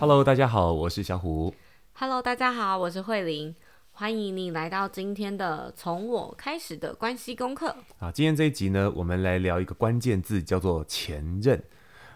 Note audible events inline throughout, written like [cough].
Hello，大家好，我是小虎。Hello，大家好，我是慧玲。欢迎你来到今天的从我开始的关系功课。啊，今天这一集呢，我们来聊一个关键字，叫做前任。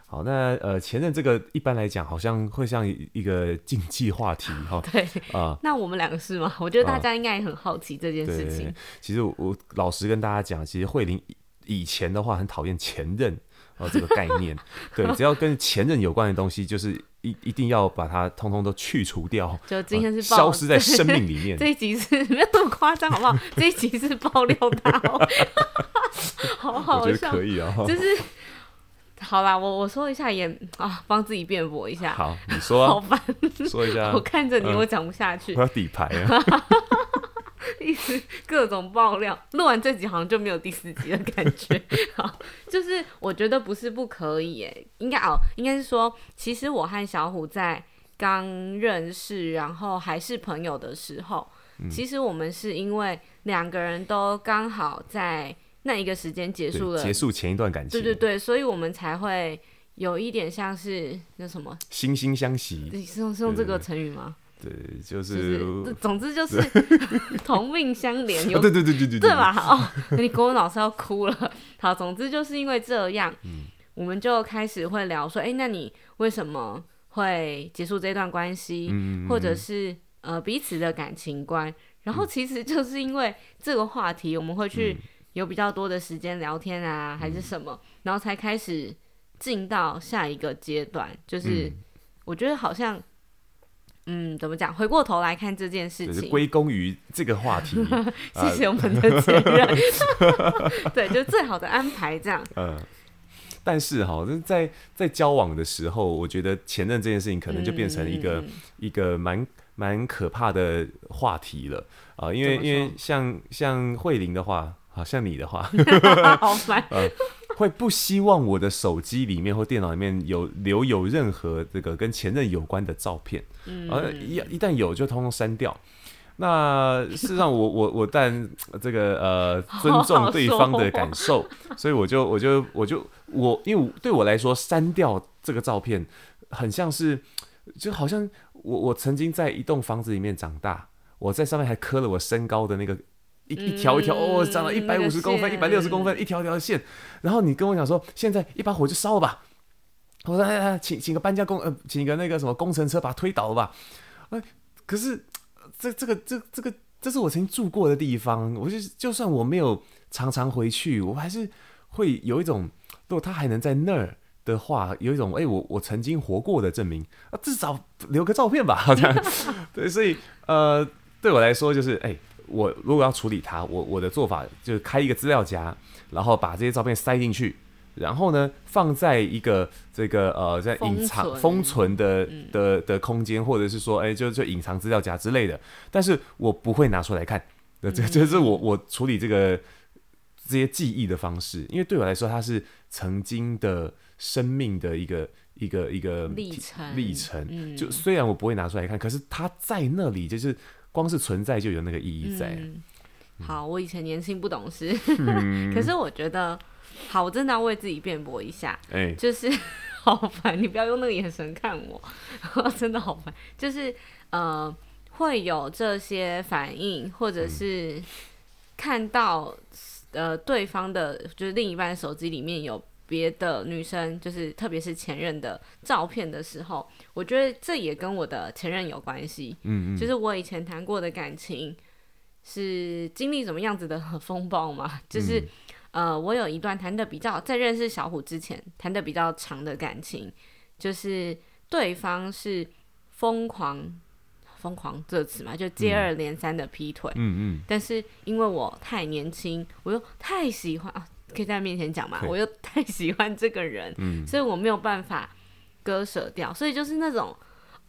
好，那呃，前任这个一般来讲，好像会像一个禁忌话题 [laughs] 哈。对啊，呃、那我们两个是吗？我觉得大家应该也很好奇这件事情。呃、其实我，我老实跟大家讲，其实慧玲以前的话很讨厌前任。哦，这个概念，对，只要跟前任有关的东西，就是一一定要把它通通都去除掉，就今天是消失在生命 [laughs] 里面。这一集是没有那么夸张，好不好？这一集是爆料他哦，好好笑，我觉得可以啊，就是好啦，我我说一下也啊，帮自己辩驳一下。好，你说，好烦，说一下。[laughs] 我看着你，我讲不下去。我要底牌啊。[laughs] [laughs] 一直各种爆料，录完这集好像就没有第四集的感觉。[laughs] 好，就是我觉得不是不可以，哎，应该哦，应该是说，其实我和小虎在刚认识，然后还是朋友的时候，嗯、其实我们是因为两个人都刚好在那一个时间结束了，结束前一段感情，对对对，所以我们才会有一点像是那什么惺惺相惜，是用是用这个成语吗？对，就是，就是，总之就是 [laughs] 同命相连，[laughs] 有对对对对对，对吧？哦，你国文老师要哭了。好，总之就是因为这样，嗯，我们就开始会聊说，哎，那你为什么会结束这段关系？嗯，或者是呃彼此的感情观。然后其实就是因为这个话题，我们会去有比较多的时间聊天啊，还是什么，然后才开始进到下一个阶段。就是我觉得好像。嗯，怎么讲？回过头来看这件事情，归功于这个话题。[laughs] 谢谢我们的前任，[laughs] 对，就最好的安排这样。嗯，但是哈，在在交往的时候，我觉得前任这件事情可能就变成一个、嗯、一个蛮蛮可怕的话题了啊、呃，因为因为像像慧玲的话，好像你的话，[laughs] 好烦。呃会不希望我的手机里面或电脑里面有留有任何这个跟前任有关的照片，嗯，而一一旦有就通通删掉。那事实上我，我我我但这个呃尊重对方的感受，好 [laughs] 好所以我就我就我就我因为对我来说删掉这个照片，很像是就好像我我曾经在一栋房子里面长大，我在上面还刻了我身高的那个。一一条一条哦，长了一百五十公分，一百六十公分，一条条的线。然后你跟我讲说，现在一把火就烧了吧。我说哎哎，请请个搬家工呃，请一个那个什么工程车把它推倒了吧。哎，可是这这个这这个这是我曾经住过的地方，我就就算我没有常常回去，我还是会有一种，如果他还能在那儿的话，有一种哎我我曾经活过的证明啊，至少留个照片吧。好像 [laughs] 对，所以呃对我来说就是哎。我如果要处理它，我我的做法就是开一个资料夹，然后把这些照片塞进去，然后呢放在一个这个呃在隐藏封存的的的空间，或者是说哎就就隐藏资料夹之类的，但是我不会拿出来看，这这是我我处理这个这些记忆的方式，因为对我来说它是曾经的生命的一个一个一个历程历程，就虽然我不会拿出来看，可是它在那里就是。光是存在就有那个意义在。嗯。好，我以前年轻不懂事，嗯、[laughs] 可是我觉得，好，我真的要为自己辩驳一下。哎、欸，就是 [laughs] 好烦，你不要用那个眼神看我，[laughs] 真的好烦。就是呃，会有这些反应，或者是看到呃对方的，就是另一半手机里面有。别的女生，就是特别是前任的照片的时候，我觉得这也跟我的前任有关系。嗯嗯，就是我以前谈过的感情是经历什么样子的风暴嘛？就是、嗯、呃，我有一段谈的比较在认识小虎之前谈的比较长的感情，就是对方是疯狂疯狂这词嘛，就接二连三的劈腿。嗯嗯，但是因为我太年轻，我又太喜欢啊。可以在他面前讲嘛？我又太喜欢这个人，嗯、所以我没有办法割舍掉。所以就是那种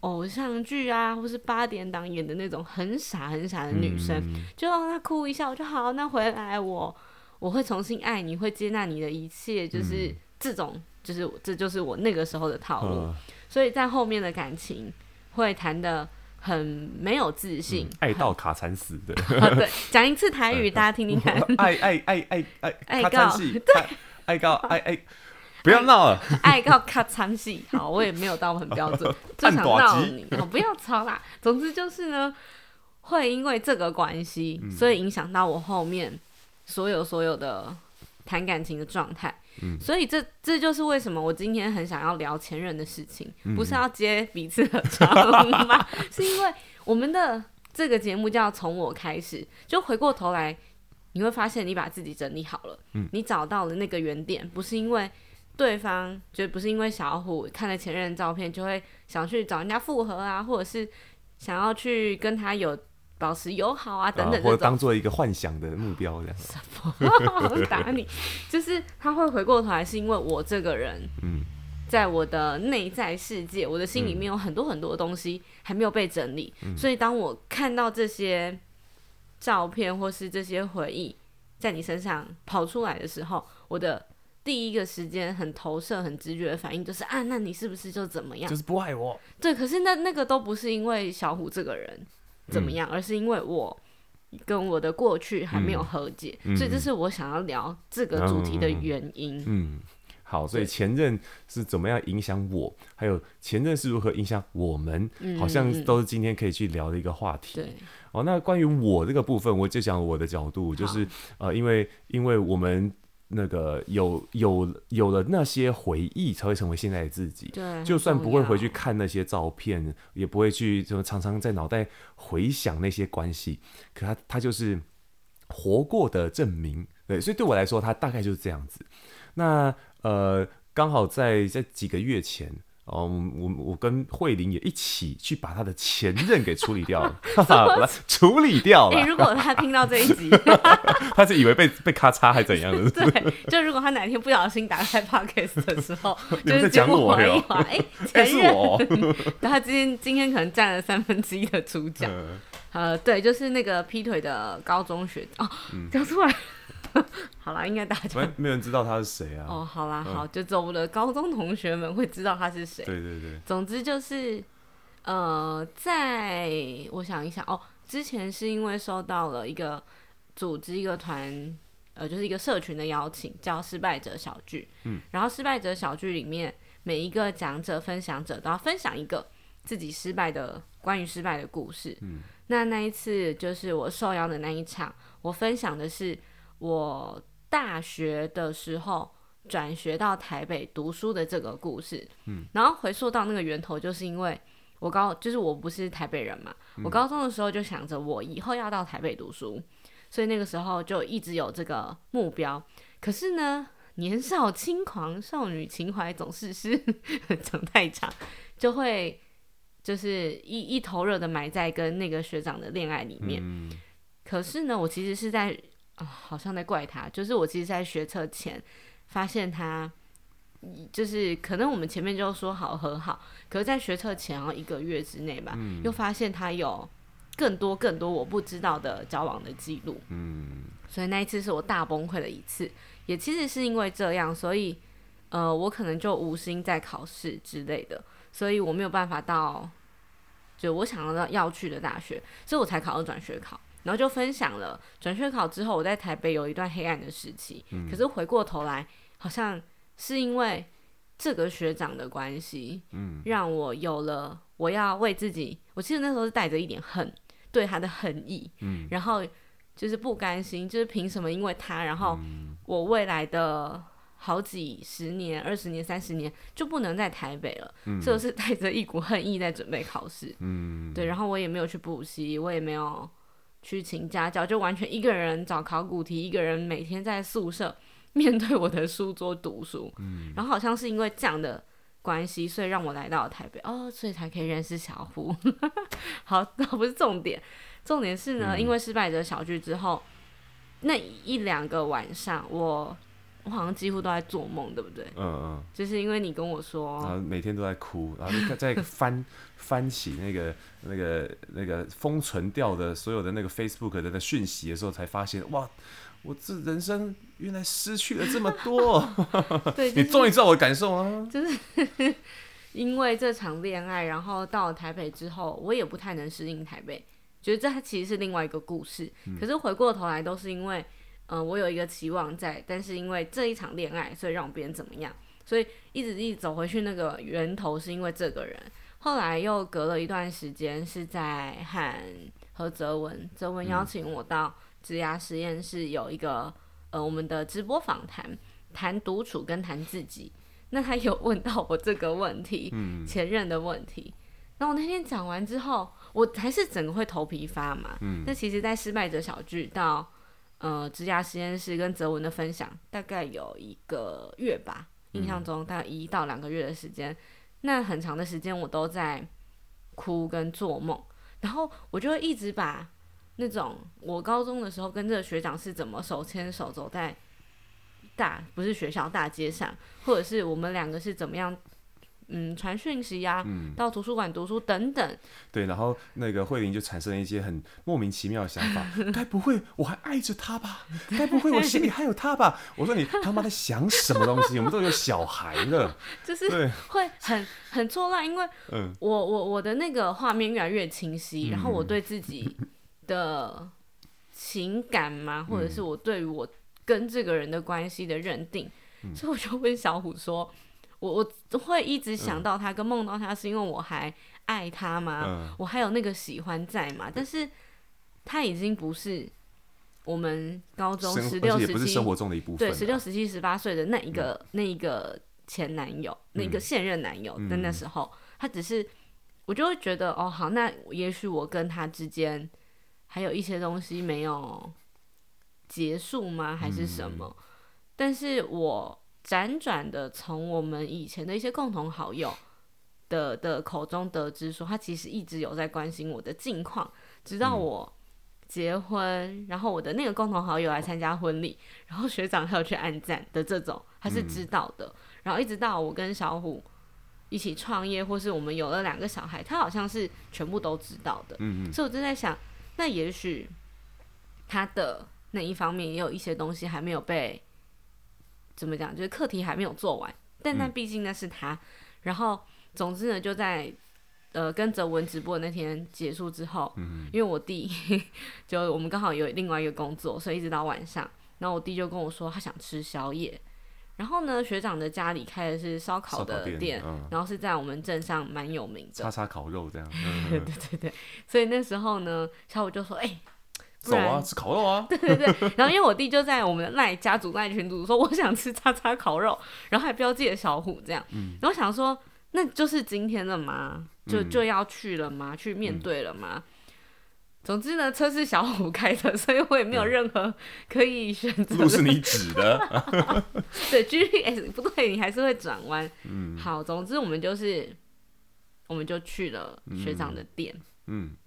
偶像剧啊，或是八点档演的那种很傻很傻的女生，嗯、就让她哭一下，我就好，那回来我我会重新爱你，会接纳你的一切，就是这种，嗯、就是这就是我那个时候的套路。嗯、所以在后面的感情会谈的。很没有自信，爱到卡惨死的。[laughs] 对，讲一次台语，大家听听看。爱爱爱爱爱，爱告，[laughs] 对，爱告爱爱不要闹了，爱告卡惨戏，好，我也没有到很标准，[laughs] 就想闹你，我不要吵啦。总之就是呢，会因为这个关系，嗯、所以影响到我后面所有所有的谈感情的状态。嗯、所以这这就是为什么我今天很想要聊前任的事情，嗯、不是要接彼此的茬 [laughs] 吗？是因为我们的这个节目叫从我开始，就回过头来。你会发现，你把自己整理好了，嗯、你找到了那个原点，不是因为对方，就不是因为小虎看了前任照片就会想去找人家复合啊，或者是想要去跟他有保持友好啊等等，或者当做一个幻想的目标这样。什么？我打你！就是他会回过头来，是因为我这个人，在我的内在世界，我的心里面有很多很多的东西还没有被整理，嗯、所以当我看到这些。照片或是这些回忆在你身上跑出来的时候，我的第一个时间很投射、很直觉的反应就是啊，那你是不是就怎么样？就是不爱我。对，可是那那个都不是因为小虎这个人怎么样，嗯、而是因为我跟我的过去还没有和解，嗯、所以这是我想要聊这个主题的原因。嗯。嗯好，所以前任是怎么样影响我，还有前任是如何影响我们，嗯、好像都是今天可以去聊的一个话题。对哦，那关于我这个部分，我就讲我的角度，就是呃，因为因为我们那个有有有了那些回忆，才会成为现在的自己。对，就算不会回去看那些照片，也不会去就常常在脑袋回想那些关系，可他他就是活过的证明。对，所以对我来说，他大概就是这样子。那呃，刚好在在几个月前，哦，我我跟慧玲也一起去把他的前任给处理掉了，哈哈，把处理掉了。哎、欸，如果他听到这一集，[laughs] 他是以为被被咔嚓还怎样的？[laughs] 对，就如果他哪天不小心打开 podcast 的时候，[laughs] 就是在讲我哟？哎，前任，然后他今天今天可能占了三分之一的主角。嗯、呃，对，就是那个劈腿的高中学哦，讲、嗯、出来。[laughs] 好啦，应该大家没没有人知道他是谁啊？哦，好啦，好，就走的高中同学们会知道他是谁。对对对。总之就是，呃，在我想一想哦，之前是因为收到了一个组织一个团，呃，就是一个社群的邀请，叫失败者小聚。嗯。然后失败者小聚里面，每一个讲者、分享者都要分享一个自己失败的关于失败的故事。嗯。那那一次就是我受邀的那一场，我分享的是。我大学的时候转学到台北读书的这个故事，嗯，然后回溯到那个源头，就是因为我高就是我不是台北人嘛，嗯、我高中的时候就想着我以后要到台北读书，所以那个时候就一直有这个目标。可是呢，年少轻狂，少女情怀总是是 [laughs] 讲太长，就会就是一一头热的埋在跟那个学长的恋爱里面。嗯、可是呢，我其实是在。啊、哦，好像在怪他。就是我其实，在学测前发现他，就是可能我们前面就说好和好，可是，在学测前然后一个月之内吧，嗯、又发现他有更多更多我不知道的交往的记录。嗯，所以那一次是我大崩溃的一次，也其实是因为这样，所以呃，我可能就无心在考试之类的，所以我没有办法到就我想要要去的大学，所以我才考到转学考。然后就分享了转学考之后，我在台北有一段黑暗的时期。嗯、可是回过头来，好像是因为这个学长的关系，嗯、让我有了我要为自己。我记得那时候是带着一点恨，对他的恨意，嗯、然后就是不甘心，就是凭什么因为他，然后我未来的好几十年、二十年、三十年就不能在台北了？嗯、所以我是带着一股恨意在准备考试。嗯、对，然后我也没有去补习，我也没有。去请家教，就完全一个人找考古题，一个人每天在宿舍面对我的书桌读书。嗯，然后好像是因为这样的关系，所以让我来到了台北哦，所以才可以认识小胡。[laughs] 好，[laughs] 那不是重点，重点是呢，嗯、因为失败者小聚之后，那一两个晚上，我我好像几乎都在做梦，对不对？嗯嗯，就是因为你跟我说，然后每天都在哭，然后 [laughs] 在翻。翻起那个、那个、那个封存掉的所有的那个 Facebook 的那个讯息的时候，才发现哇，我这人生原来失去了这么多。[laughs] 对，就是、你终于知道我的感受啊！就是因为这场恋爱，然后到了台北之后，我也不太能适应台北，觉得这其实是另外一个故事。嗯、可是回过头来，都是因为，嗯、呃，我有一个期望在，但是因为这一场恋爱，所以让别人怎么样？所以一直一直走回去那个源头是因为这个人。后来又隔了一段时间，是在和和泽文泽文邀请我到职涯实验室有一个、嗯、呃我们的直播访谈，谈独处跟谈自己。那他有问到我这个问题，嗯、前任的问题。然后我那天讲完之后，我还是整个会头皮发麻。嗯、那其实，在失败者小聚到呃职涯实验室跟泽文的分享，大概有一个月吧，印象中大概一到两个月的时间。那很长的时间，我都在哭跟做梦，然后我就一直把那种我高中的时候跟这个学长是怎么手牵手走在大不是学校大街上，或者是我们两个是怎么样。嗯，传讯息呀、啊，嗯、到图书馆读书等等。对，然后那个慧玲就产生了一些很莫名其妙的想法，[laughs] 该不会我还爱着他吧？该不会我心里还有他吧？我说你他妈在想什么东西？我们都有小孩了，[laughs] 就是会很很错乱，因为我我我的那个画面越来越清晰，嗯、然后我对自己的情感嘛，嗯、或者是我对于我跟这个人的关系的认定，嗯、所以我就问小虎说。我我会一直想到他，跟梦到他，是因为我还爱他吗？嗯、我还有那个喜欢在吗？但是他已经不是我们高中十六、十七，对，十六、十七、十八岁的那一个、嗯、那一个前男友，嗯、那个现任男友的那时候，嗯、他只是我就会觉得哦，好，那也许我跟他之间还有一些东西没有结束吗？还是什么？嗯、但是我。辗转的从我们以前的一些共同好友的的口中得知，说他其实一直有在关心我的近况，直到我结婚，然后我的那个共同好友来参加婚礼，然后学长还有去按赞的这种，他是知道的。然后一直到我跟小虎一起创业，或是我们有了两个小孩，他好像是全部都知道的。所以我就在想，那也许他的那一方面也有一些东西还没有被。怎么讲？就是课题还没有做完，但那毕竟那是他。嗯、然后，总之呢，就在呃跟泽文直播的那天结束之后，嗯、因为我弟 [laughs] 就我们刚好有另外一个工作，所以一直到晚上，然后我弟就跟我说他想吃宵夜。然后呢，学长的家里开的是烧烤的店，店嗯、然后是在我们镇上蛮有名的，叉叉烤肉这样。[laughs] 对对对对，所以那时候呢，小五就说：“哎、欸。”走啊，吃烤肉啊！[laughs] 对对对，然后因为我弟就在我们的赖家族赖群组说我想吃叉叉烤肉，然后还标记了小虎这样，嗯、然后想说那就是今天了吗？就就要去了吗？去面对了吗？嗯、总之呢，车是小虎开的，所以我也没有任何可以选择。路是你指的，对，GPS 不对，[laughs] 你还是会转弯。嗯，好，总之我们就是，我们就去了学长的店。嗯，嗯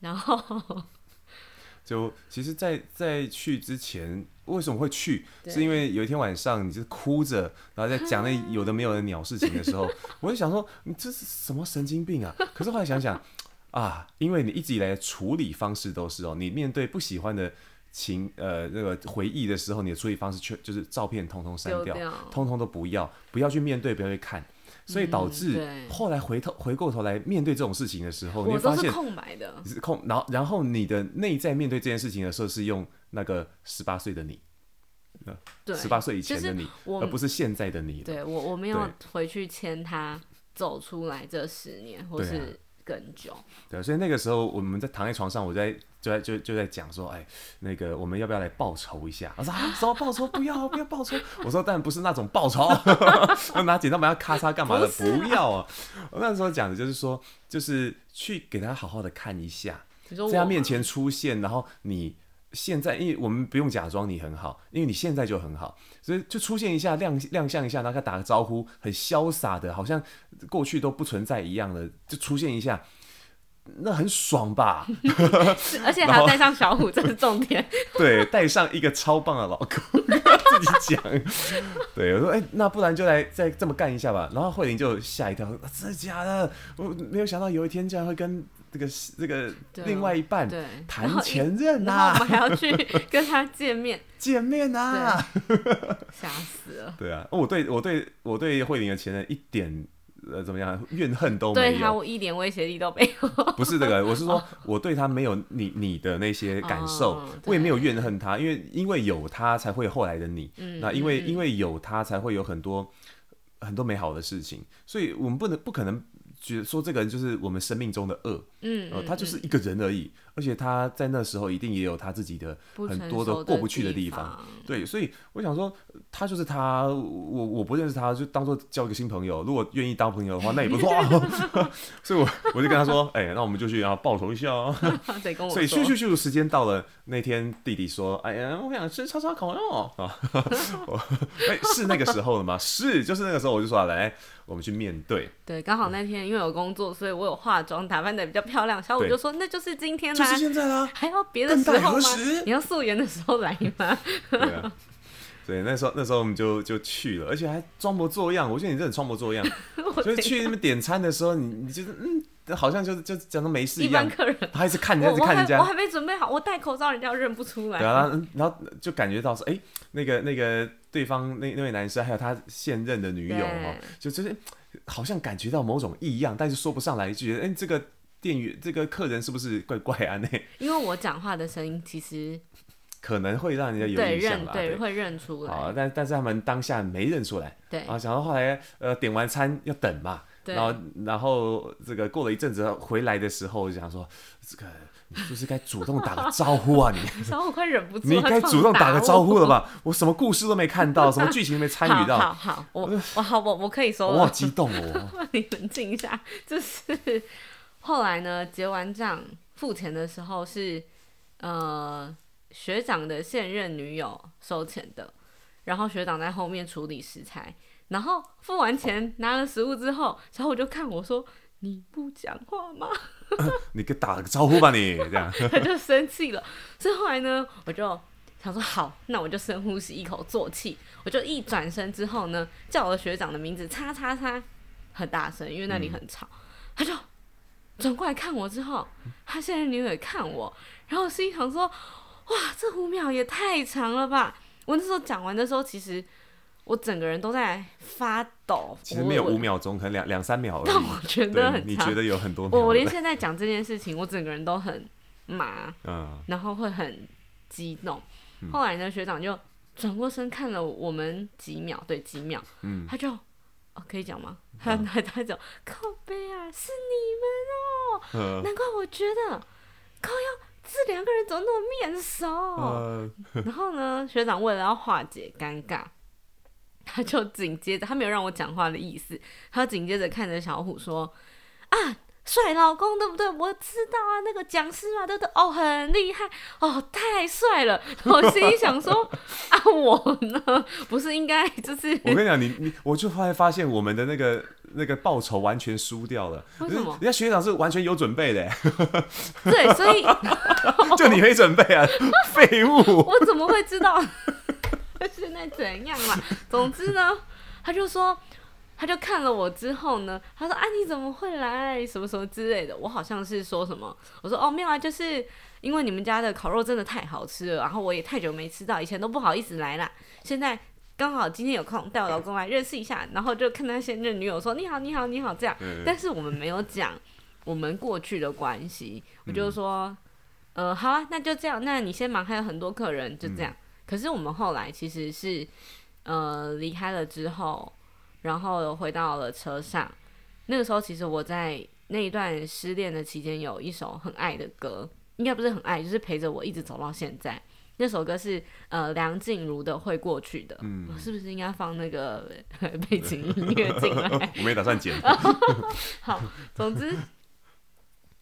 然后。就其实在，在在去之前，为什么会去？是因为有一天晚上，你就哭着，然后在讲那有的没有的鸟事情的时候，[laughs] 我就想说，你这是什么神经病啊？可是后来想想，啊，因为你一直以来的处理方式都是哦，你面对不喜欢的情呃那个回忆的时候，你的处理方式却就是照片通通删掉，掉通通都不要，不要去面对，不要去看。所以导致后来回头回过头来面对这种事情的时候，你会发现空白的，是空。然后然后你的内在面对这件事情的时候，是用那个十八岁的你，对，十八岁以前的你，而不是现在的你。对我我没有回去牵他走出来这十年，或是。更久，对，所以那个时候我们在躺在床上，我在就在就就在讲说，哎，那个我们要不要来报仇一下？我说啊，什么报仇？不要不要报仇！我说，但不是那种报仇，[laughs] 拿剪刀把它咔嚓干嘛的？不，不要啊！我那时候讲的就是说，就是去给他好好的看一下，在他面前出现，然后你。现在，因为我们不用假装你很好，因为你现在就很好，所以就出现一下亮亮相一下，然后他打个招呼，很潇洒的，好像过去都不存在一样的，就出现一下，那很爽吧？[laughs] 而且还要带上小虎，这是重点。[laughs] 对，带上一个超棒的老公，自己讲。对，我说，哎、欸，那不然就来再这么干一下吧。然后慧玲就吓一跳，说真的假的？我没有想到有一天竟然会跟。这个这个另外一半谈前任啊，我们还要去跟他见面。[laughs] 见面啊，吓死了。对啊，我对我对我对慧玲的前任一点呃怎么样怨恨都没有，对他我一点威胁力都没有。不是这个，我是说我对他没有你你的那些感受，哦、我也没有怨恨他，因为因为有他才会有后来的你，嗯、那因为因为有他才会有很多很多美好的事情，所以我们不能不可能。觉得说这个人就是我们生命中的恶，嗯，呃，他就是一个人而已，而且他在那时候一定也有他自己的很多的过不去的地方，对，所以我想说，他就是他，我我不认识他，就当做交一个新朋友，如果愿意当朋友的话，那也不错，[laughs] 所以我我就跟他说，哎，那我们就去然后报仇一下哦，[laughs] 所以咻咻咻，时间到了，那天弟弟说，哎呀，我想吃叉烧烤肉啊，[laughs] [laughs] 哎，是那个时候了吗？是，就是那个时候，我就说来。我们去面对，对，刚好那天因为有工作，所以我有化妆，打扮得比较漂亮。小五就说：“那就是今天啦，就是现在啦，还要别的时候吗？你要素颜的时候来吗？”对啊，[laughs] 所以那时候那时候我们就就去了，而且还装模作样。我觉得你真的装模作样，就是去那边点餐的时候，你你就是嗯，好像就是就讲的没事一样。一般客人，他一直看人家，一直看人家，我还没准备好，我戴口罩，人家认不出来。对啊，[laughs] 然后就感觉到说，哎，那个那个对方那那位男生还有他现任的女友哦，就就是。好像感觉到某种异样，但是说不上来，就觉得哎、欸，这个店员这个客人是不是怪怪啊？那因为我讲话的声音其实可能会让人家有印象吧，对，对，会认出来。好，但但是他们当下没认出来，对啊，想到后来呃点完餐要等嘛，对然后然后这个过了一阵子回来的时候，就想说这个。你是不是该主动打个招呼啊？你，[laughs] 小虎快忍不住，你该主动打个招呼了吧？我什么故事都没看到，[laughs] 什么剧情都没参与到。好好，我我好我我可以说，我好激动哦！[laughs] 你冷静一下，就是后来呢，结完账付钱的时候是呃学长的现任女友收钱的，然后学长在后面处理食材，然后付完钱拿了食物之后，然后我就看我说：“你不讲话吗？” [laughs] 你给打个招呼吧，你这样，[laughs] 他就生气了。所以后来呢，我就想说好，那我就深呼吸一口坐气，我就一转身之后呢，叫我的学长的名字，叉叉叉，很大声，因为那里很吵。嗯、他就转过来看我之后，他现在女友也看我，然后我心想说，哇，这五秒也太长了吧！我那时候讲完的时候，其实。我整个人都在发抖，其实没有五秒钟，可能两两三秒而已。但我觉得很长，你觉得有很多？我我连现在讲这件事情，我整个人都很麻，嗯，然后会很激动。嗯、后来呢，学长就转过身看了我们几秒，对，几秒，嗯，他就哦，可以讲吗？他他他就靠背啊，是你们哦，嗯、难怪我觉得靠腰这两个人怎么那么面熟？嗯、然后呢，学长为了要化解尴尬。他就紧接着，他没有让我讲话的意思。他紧接着看着小虎说：“啊，帅老公，对不对？我知道啊，那个讲师嘛，对不对？哦，很厉害，哦，太帅了。”我心里想说：“啊，我呢，不是应该就是 [laughs]…… 我跟你讲，你你，我就后来发现我们的那个那个报酬完全输掉了。为什么？人家学长是完全有准备的。对，所以 [laughs] 就你没准备啊，[laughs] 废物！我怎么会知道？”现在怎样嘛？总之呢，他就说，他就看了我之后呢，他说：“啊，你怎么会来？什么什么之类的。”我好像是说什么，我说：“哦，没有啊，就是因为你们家的烤肉真的太好吃了，然后我也太久没吃到，以前都不好意思来啦。现在刚好今天有空，带我老公来认识一下，然后就看他现任女友说：‘你好，你好，你好’这样。但是我们没有讲我们过去的关系，我就说：‘呃，好啊，那就这样，那你先忙，还有很多客人，就这样。’可是我们后来其实是，呃，离开了之后，然后回到了车上。那个时候，其实我在那一段失恋的期间，有一首很爱的歌，应该不是很爱，就是陪着我一直走到现在。那首歌是呃梁静茹的《会过去的》，嗯，是不是应该放那个 [laughs] 背景音乐进来？[laughs] 我没打算剪。[laughs] 好，总之，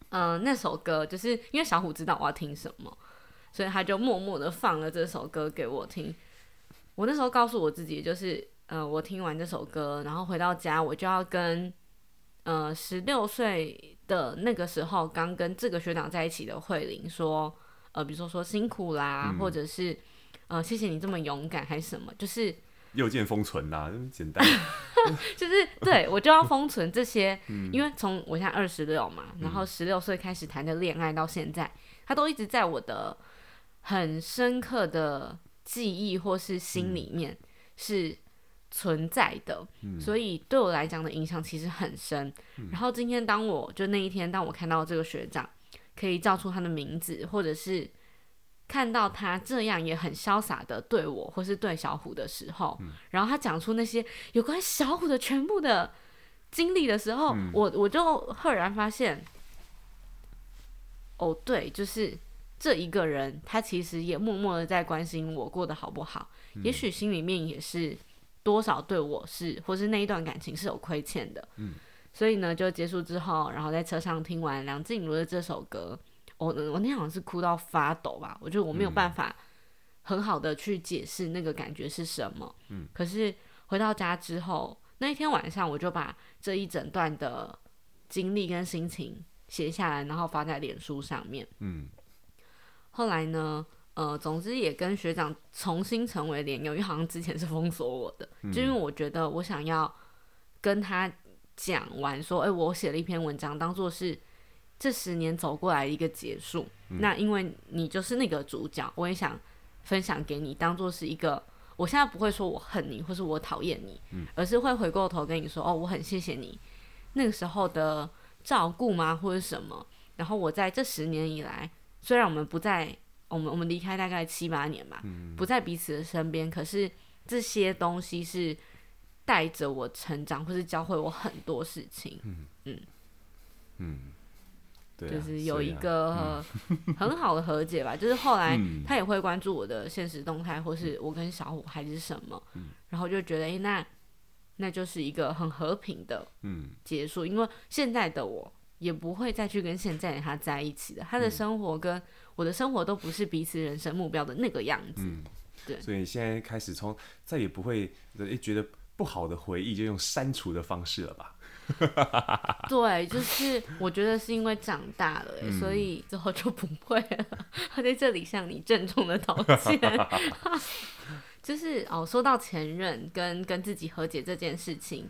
嗯、呃，那首歌就是因为小虎知道我要听什么。所以他就默默的放了这首歌给我听。我那时候告诉我自己，就是呃，我听完这首歌，然后回到家，我就要跟呃十六岁的那个时候刚跟这个学长在一起的慧玲说，呃，比如说说辛苦啦，嗯、或者是呃谢谢你这么勇敢，还是什么，就是又见封存啦，这么简单，[laughs] 就是对我就要封存这些，[laughs] 嗯、因为从我现在二十六嘛，然后十六岁开始谈的恋爱到现在，他都一直在我的。很深刻的记忆或是心里面是存在的，嗯、所以对我来讲的影响其实很深。嗯、然后今天当我就那一天，当我看到这个学长可以叫出他的名字，或者是看到他这样也很潇洒的对我，或是对小虎的时候，嗯、然后他讲出那些有关小虎的全部的经历的时候，嗯、我我就赫然发现，哦，对，就是这一个人，他其实也默默的在关心我过得好不好，嗯、也许心里面也是。多少对我是，或是那一段感情是有亏欠的，嗯，所以呢，就结束之后，然后在车上听完梁静茹的这首歌，我我那天好像是哭到发抖吧，我觉得我没有办法很好的去解释那个感觉是什么，嗯，可是回到家之后，那一天晚上我就把这一整段的经历跟心情写下来，然后发在脸书上面，嗯，后来呢？呃，总之也跟学长重新成为连友，因为好像之前是封锁我的，嗯、就因为我觉得我想要跟他讲完，说，哎、欸，我写了一篇文章，当做是这十年走过来的一个结束。嗯、那因为你就是那个主角，我也想分享给你，当做是一个，我现在不会说我恨你，或是我讨厌你，嗯、而是会回过头跟你说，哦，我很谢谢你那个时候的照顾吗，或者什么。然后我在这十年以来，虽然我们不在。我们我们离开大概七八年嘛，嗯、不在彼此的身边。可是这些东西是带着我成长，或是教会我很多事情。嗯嗯嗯，对、啊，就是有一个 [laughs] 很好的和解吧。嗯、就是后来他也会关注我的现实动态，或是我跟小虎还是什么，嗯、然后就觉得，哎、欸，那那就是一个很和平的结束。嗯、因为现在的我也不会再去跟现在的他在一起的，他的生活跟。我的生活都不是彼此人生目标的那个样子，嗯，对，所以现在开始从再也不会诶觉得不好的回忆就用删除的方式了吧？[laughs] 对，就是我觉得是因为长大了，嗯、所以之后就不会了。[laughs] 他在这里向你郑重的道歉。[laughs] 就是哦，说到前任跟跟自己和解这件事情，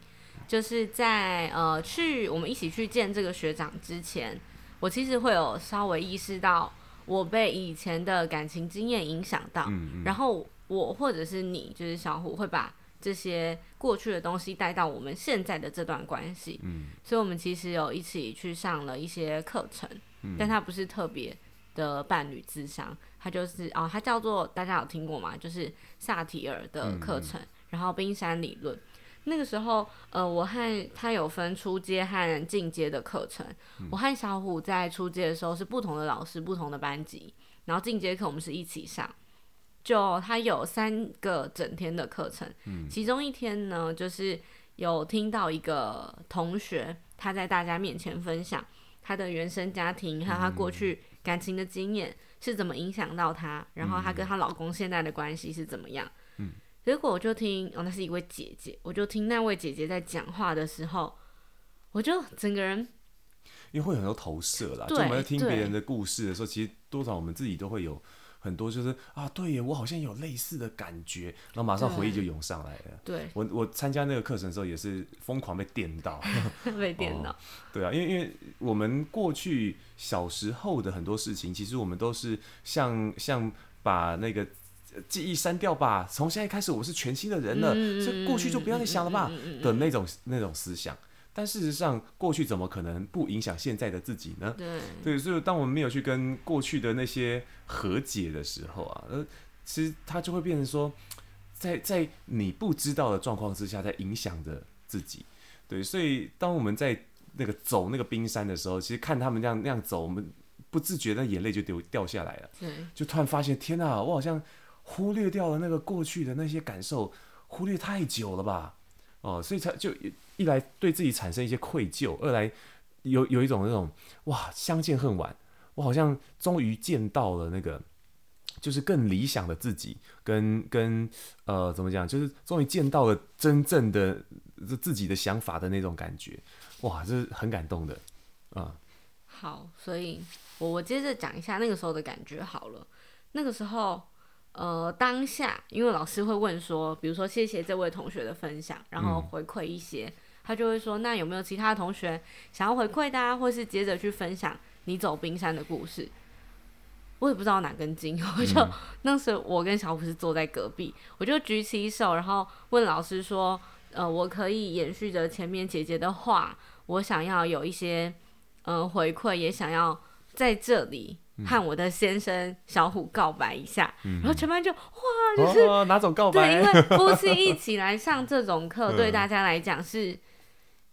就是在呃去我们一起去见这个学长之前，我其实会有稍微意识到。我被以前的感情经验影响到，嗯嗯、然后我或者是你，就是小虎，会把这些过去的东西带到我们现在的这段关系。嗯、所以我们其实有一起去上了一些课程，嗯、但它不是特别的伴侣智商，它就是哦，它叫做大家有听过吗？就是萨提尔的课程，嗯、然后冰山理论。那个时候，呃，我和他有分初阶和进阶的课程。嗯、我和小虎在初阶的时候是不同的老师、不同的班级，然后进阶课我们是一起上。就他有三个整天的课程，嗯、其中一天呢，就是有听到一个同学他在大家面前分享他的原生家庭和他过去感情的经验是怎么影响到他，嗯、然后他跟他老公现在的关系是怎么样。嗯结果我就听，哦，那是一位姐姐，我就听那位姐姐在讲话的时候，我就整个人，因为会有很多投射啦，对就我们在听别人的故事的时候，其实多少我们自己都会有很多，就是啊，对耶，我好像有类似的感觉，然后马上回忆就涌上来了。对，我我参加那个课程的时候也是疯狂被电到，[laughs] 被电到、哦。对啊，因为因为我们过去小时候的很多事情，其实我们都是像像把那个。记忆删掉吧，从现在开始我是全新的人了，这、嗯、过去就不要再想了吧的那种那种思想。但事实上，过去怎么可能不影响现在的自己呢？对，对，所以当我们没有去跟过去的那些和解的时候啊，呃，其实它就会变成说，在在你不知道的状况之下，在影响着自己。对，所以当我们在那个走那个冰山的时候，其实看他们那样那样走，我们不自觉的眼泪就掉掉下来了。对，就突然发现，天哪，我好像。忽略掉了那个过去的那些感受，忽略太久了吧？哦，所以才就一来对自己产生一些愧疚，二来有有一种那种哇，相见恨晚，我好像终于见到了那个就是更理想的自己，跟跟呃怎么讲，就是终于见到了真正的自己的想法的那种感觉，哇，这是很感动的啊。好，所以我我接着讲一下那个时候的感觉好了，那个时候。呃，当下因为老师会问说，比如说谢谢这位同学的分享，然后回馈一些，嗯、他就会说，那有没有其他同学想要回馈的啊，或是接着去分享你走冰山的故事？我也不知道哪根筋，[laughs] 我就、嗯、[laughs] 那时候我跟小虎是坐在隔壁，我就举起手，然后问老师说：“呃，我可以延续着前面姐姐的话，我想要有一些嗯、呃、回馈，也想要在这里和我的先生小虎告白一下。嗯”然后全班就哇，就是、哦、哪种告白？对，因为夫妻一起来上这种课，对大家来讲是。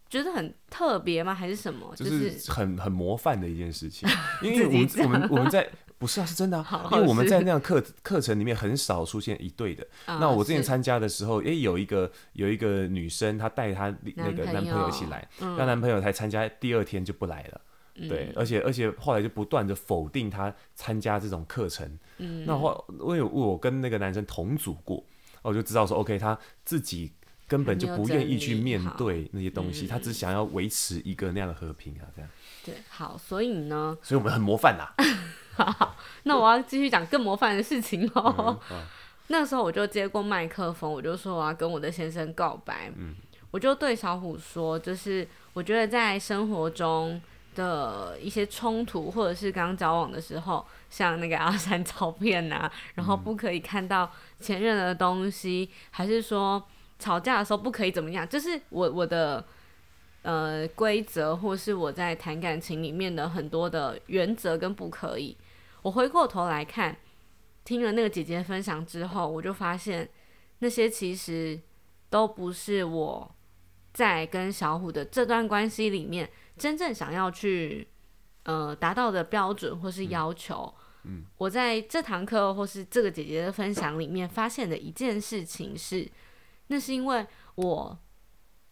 觉得很特别吗？还是什么？就是很很模范的一件事情。[laughs] 因为我们我们我们在不是啊，是真的啊。[laughs] 因为我们在那样课课程里面很少出现一对的。那我之前参加的时候，诶，有一个有一个女生，她带她那个男朋友一起来，那男朋友才参加第二天就不来了。对，而且而且后来就不断的否定他参加这种课程。嗯那后我有我跟那个男生同组过，我就知道说，OK，他自己。根本就不愿意去面对那些东西，他只想要维持一个那样的和平啊，这样。对，好，所以呢，[laughs] 所以我们很模范呐。[laughs] 好，那我要继续讲更模范的事情哦。[laughs] 那时候我就接过麦克风，我就说我要跟我的先生告白。嗯，我就对小虎说，就是我觉得在生活中的一些冲突，或者是刚交往的时候，像那个阿三照片呐，[laughs] 然后不可以看到前任的东西，还是说。吵架的时候不可以怎么样，就是我我的呃规则，或是我在谈感情里面的很多的原则跟不可以。我回过头来看，听了那个姐姐分享之后，我就发现那些其实都不是我在跟小虎的这段关系里面真正想要去呃达到的标准或是要求。嗯，我在这堂课或是这个姐姐的分享里面发现的一件事情是。那是因为我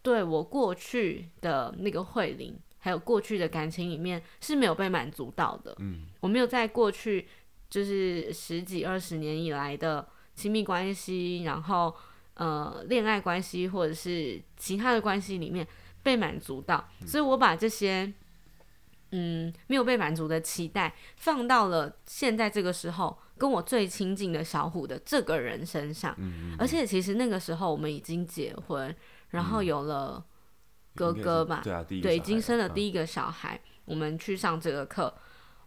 对我过去的那个慧玲，还有过去的感情里面是没有被满足到的。嗯，我没有在过去就是十几二十年以来的亲密关系，然后呃恋爱关系或者是其他的关系里面被满足到，所以我把这些嗯没有被满足的期待放到了现在这个时候。跟我最亲近的小虎的这个人身上，嗯嗯，而且其实那个时候我们已经结婚，然后有了哥哥嘛，对啊，对，已经生了第一个小孩。啊、我们去上这个课，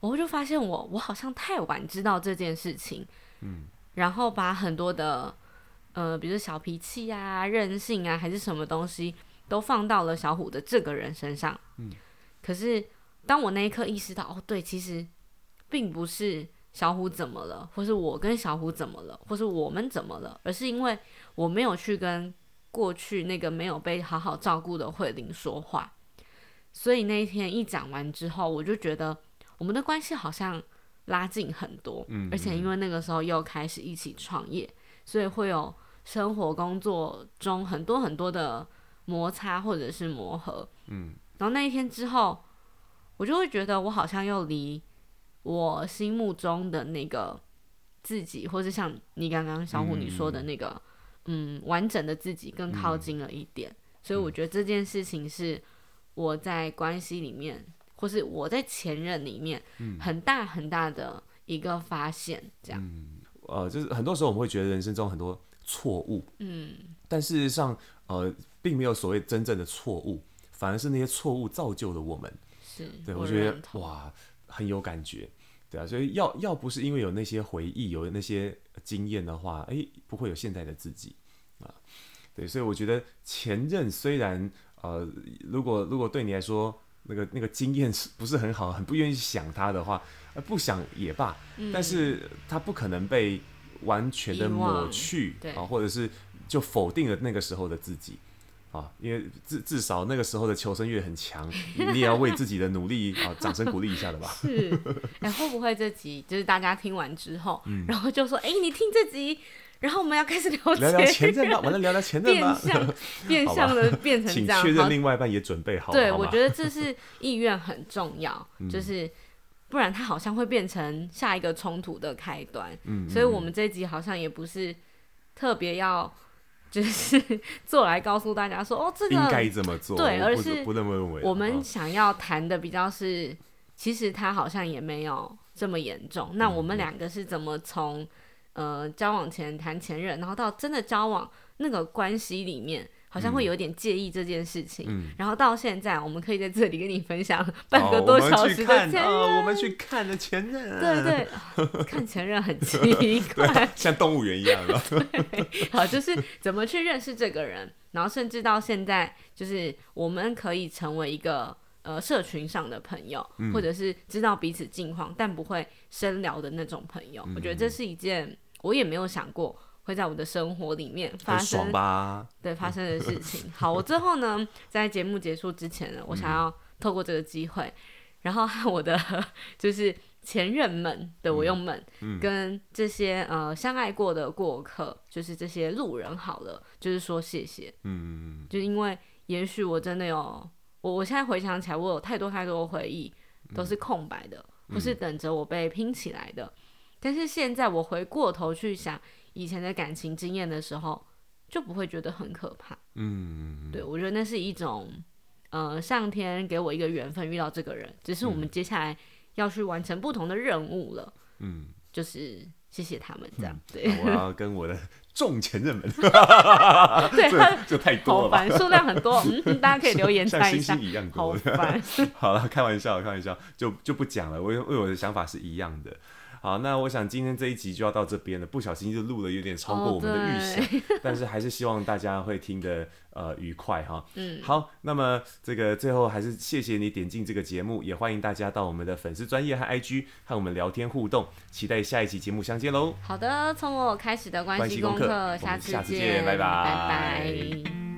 我就发现我我好像太晚知道这件事情，嗯，然后把很多的呃，比如小脾气啊、任性啊，还是什么东西，都放到了小虎的这个人身上，嗯。可是当我那一刻意识到，哦，对，其实并不是。小虎怎么了？或是我跟小虎怎么了？或是我们怎么了？而是因为我没有去跟过去那个没有被好好照顾的慧玲说话，所以那一天一讲完之后，我就觉得我们的关系好像拉近很多。嗯，而且因为那个时候又开始一起创业，所以会有生活工作中很多很多的摩擦或者是磨合。嗯，然后那一天之后，我就会觉得我好像又离。我心目中的那个自己，或是像你刚刚小虎你说的那个，嗯，嗯，完整的自己更靠近了一点，嗯，所以我觉得这件事情是我在关系里面，或是我在前任里面，很大很大的一个发现。这样，嗯，呃，就是很多时候我们会觉得人生中很多错误，嗯，但事实上，呃，并没有所谓真正的错误，反而是那些错误造就了我们。是，对，我觉得哇。很有感觉，对啊，所以要要不是因为有那些回忆，有那些经验的话，诶，不会有现在的自己啊。对，所以我觉得前任虽然呃，如果如果对你来说那个那个经验是不是很好，很不愿意想他的话，呃，不想也罢，嗯，但是他不可能被完全的抹去啊，或者是就否定了那个时候的自己。啊，因为至至少那个时候的求生欲很强，你也要为自己的努力啊掌声鼓励一下的吧。是，哎、欸，会不会这集就是大家听完之后，嗯、然后就说，哎、欸，你听这集，然后我们要开始聊聊聊前任吧，我们来聊聊前任吧。变相变相的变成这样，请确认另外一半也准备好。对，好我觉得这是意愿很重要，[laughs] 就是不然他好像会变成下一个冲突的开端。嗯，所以我们这集好像也不是特别要。就是 [laughs] 做来告诉大家说，哦，这个应该这么做，对，而是不那么认为。我们想要谈的比较是，其实他好像也没有这么严重。那我们两个是怎么从呃交往前谈前任，然后到真的交往那个关系里面，好像会有点介意这件事情。嗯、然后到现在，我们可以在这里跟你分享半个多小时的前任。哦、我们去看的前任。对对，[laughs] 看前任很奇怪，[laughs] 像动物园一样 [laughs] 对。好，就是怎么去认识这个人，然后甚至到现在，就是我们可以成为一个呃社群上的朋友，嗯、或者是知道彼此近况，但不会深聊的那种朋友。嗯、我觉得这是一件我也没有想过。会在我的生活里面发生，对发生的事情。好，我最后呢，在节目结束之前呢，我想要透过这个机会，嗯、然后和我的 [laughs] 就是前任们的我用们，嗯、跟这些呃相爱过的过客，就是这些路人，好了，就是说谢谢。嗯，就因为也许我真的有，我我现在回想起来，我有太多太多的回忆都是空白的，不、嗯、是等着我被拼起来的。但是现在我回过头去想。以前的感情经验的时候，就不会觉得很可怕。嗯，对，我觉得那是一种，呃，上天给我一个缘分遇到这个人，只是我们接下来要去完成不同的任务了。嗯，就是谢谢他们这样。对，我要 [laughs] 跟我的众前任们，对，[laughs] 这太多了吧，数量很多，嗯，大家可以留言猜一下。像星星一样多。好了，[laughs] 开玩笑，开玩笑，就就不讲了。我因为我的想法是一样的。好，那我想今天这一集就要到这边了，不小心就录了有点超过我们的预想，[laughs] 哦、但是还是希望大家会听得呃愉快哈。[laughs] 嗯，好，那么这个最后还是谢谢你点进这个节目，也欢迎大家到我们的粉丝专业和 IG 和我们聊天互动，期待下一期节目相见喽。好的，从我开始的关系功课，下次见，下次见，拜拜，拜拜。